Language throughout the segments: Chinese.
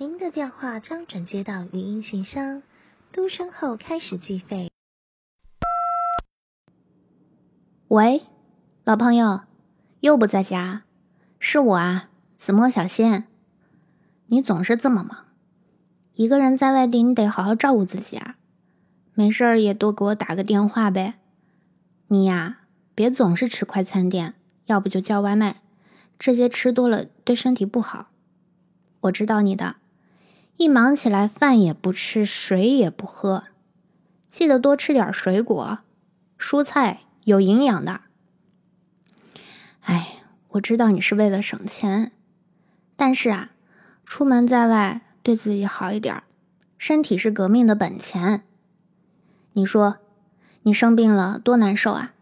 您的电话将转接到语音信箱，嘟声后开始计费。喂，老朋友，又不在家？是我啊，子墨小仙。你总是这么忙，一个人在外地，你得好好照顾自己啊。没事儿也多给我打个电话呗。你呀，别总是吃快餐店，要不就叫外卖，这些吃多了对身体不好。我知道你的。一忙起来，饭也不吃，水也不喝。记得多吃点水果、蔬菜，有营养的。哎，我知道你是为了省钱，但是啊，出门在外对自己好一点，身体是革命的本钱。你说，你生病了多难受啊！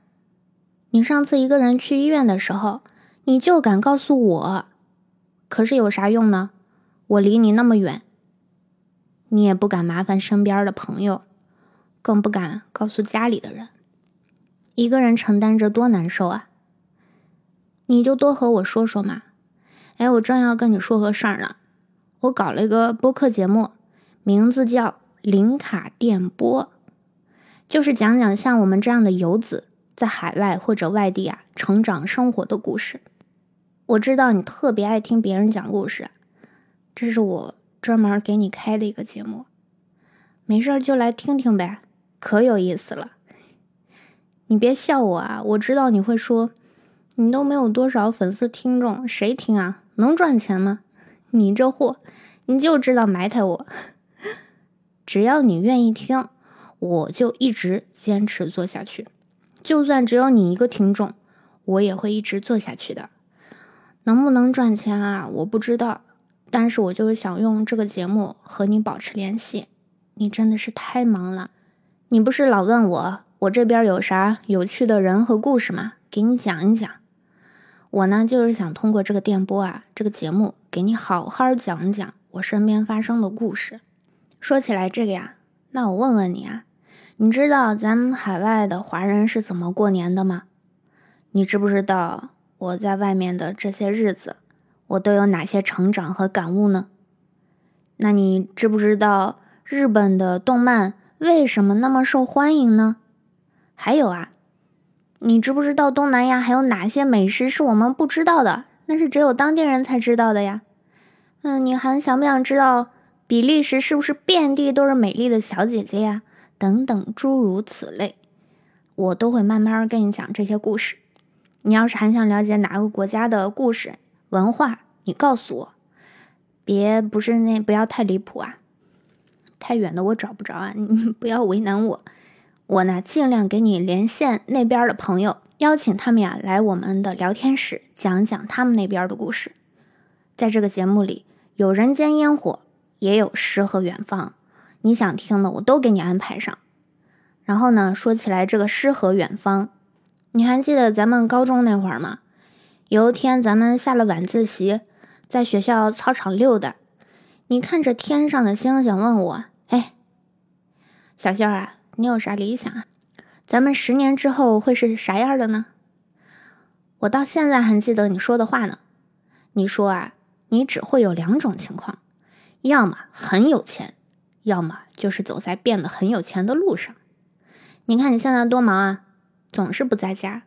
你上次一个人去医院的时候，你就敢告诉我，可是有啥用呢？我离你那么远。你也不敢麻烦身边的朋友，更不敢告诉家里的人，一个人承担着多难受啊！你就多和我说说嘛。哎，我正要跟你说个事儿呢，我搞了一个播客节目，名字叫《零卡电波》，就是讲讲像我们这样的游子在海外或者外地啊成长生活的故事。我知道你特别爱听别人讲故事，这是我。专门给你开的一个节目，没事儿就来听听呗，可有意思了。你别笑我啊，我知道你会说，你都没有多少粉丝听众，谁听啊？能赚钱吗？你这货，你就知道埋汰我。只要你愿意听，我就一直坚持做下去。就算只有你一个听众，我也会一直做下去的。能不能赚钱啊？我不知道。但是我就是想用这个节目和你保持联系，你真的是太忙了。你不是老问我我这边有啥有趣的人和故事吗？给你讲一讲。我呢就是想通过这个电波啊，这个节目给你好好讲讲我身边发生的故事。说起来这个呀，那我问问你啊，你知道咱们海外的华人是怎么过年的吗？你知不知道我在外面的这些日子？我都有哪些成长和感悟呢？那你知不知道日本的动漫为什么那么受欢迎呢？还有啊，你知不知道东南亚还有哪些美食是我们不知道的？那是只有当地人才知道的呀。嗯，你还想不想知道比利时是不是遍地都是美丽的小姐姐呀？等等，诸如此类，我都会慢慢跟你讲这些故事。你要是还想了解哪个国家的故事？文化，你告诉我，别不是那不要太离谱啊，太远的我找不着啊，你 不要为难我，我呢尽量给你连线那边的朋友，邀请他们呀来我们的聊天室讲讲他们那边的故事。在这个节目里，有人间烟火，也有诗和远方，你想听的我都给你安排上。然后呢，说起来这个诗和远方，你还记得咱们高中那会儿吗？有一天，咱们下了晚自习，在学校操场溜达。你看着天上的星星，问我：“哎，小仙儿啊，你有啥理想啊？咱们十年之后会是啥样的呢？”我到现在还记得你说的话呢。你说啊，你只会有两种情况：要么很有钱，要么就是走在变得很有钱的路上。你看你现在多忙啊，总是不在家，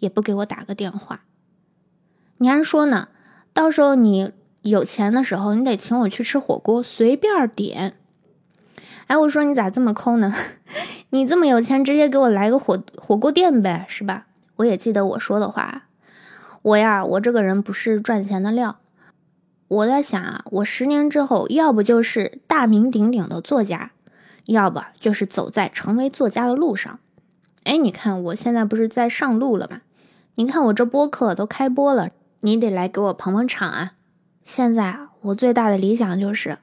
也不给我打个电话。你还说呢？到时候你有钱的时候，你得请我去吃火锅，随便点。哎，我说你咋这么抠呢？你这么有钱，直接给我来个火火锅店呗，是吧？我也记得我说的话。我呀，我这个人不是赚钱的料。我在想啊，我十年之后，要不就是大名鼎鼎的作家，要不就是走在成为作家的路上。哎，你看我现在不是在上路了吗？你看我这播客都开播了。你得来给我捧捧场啊！现在，我最大的理想就是，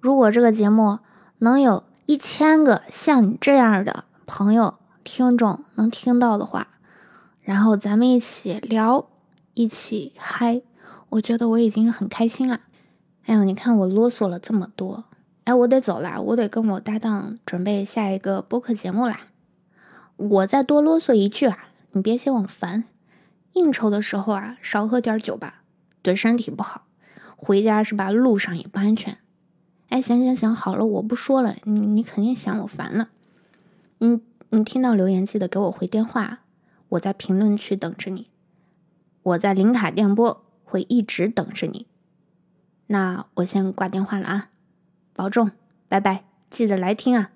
如果这个节目能有一千个像你这样的朋友、听众能听到的话，然后咱们一起聊，一起嗨，我觉得我已经很开心了。哎呦，你看我啰嗦了这么多，哎，我得走啦，我得跟我搭档准备下一个播客节目啦。我再多啰嗦一句啊，你别嫌我烦。应酬的时候啊，少喝点酒吧，对身体不好。回家是吧？路上也不安全。哎，行行行，好了，我不说了，你你肯定嫌我烦了。嗯，你听到留言记得给我回电话，我在评论区等着你。我在零卡电波会一直等着你。那我先挂电话了啊，保重，拜拜，记得来听啊。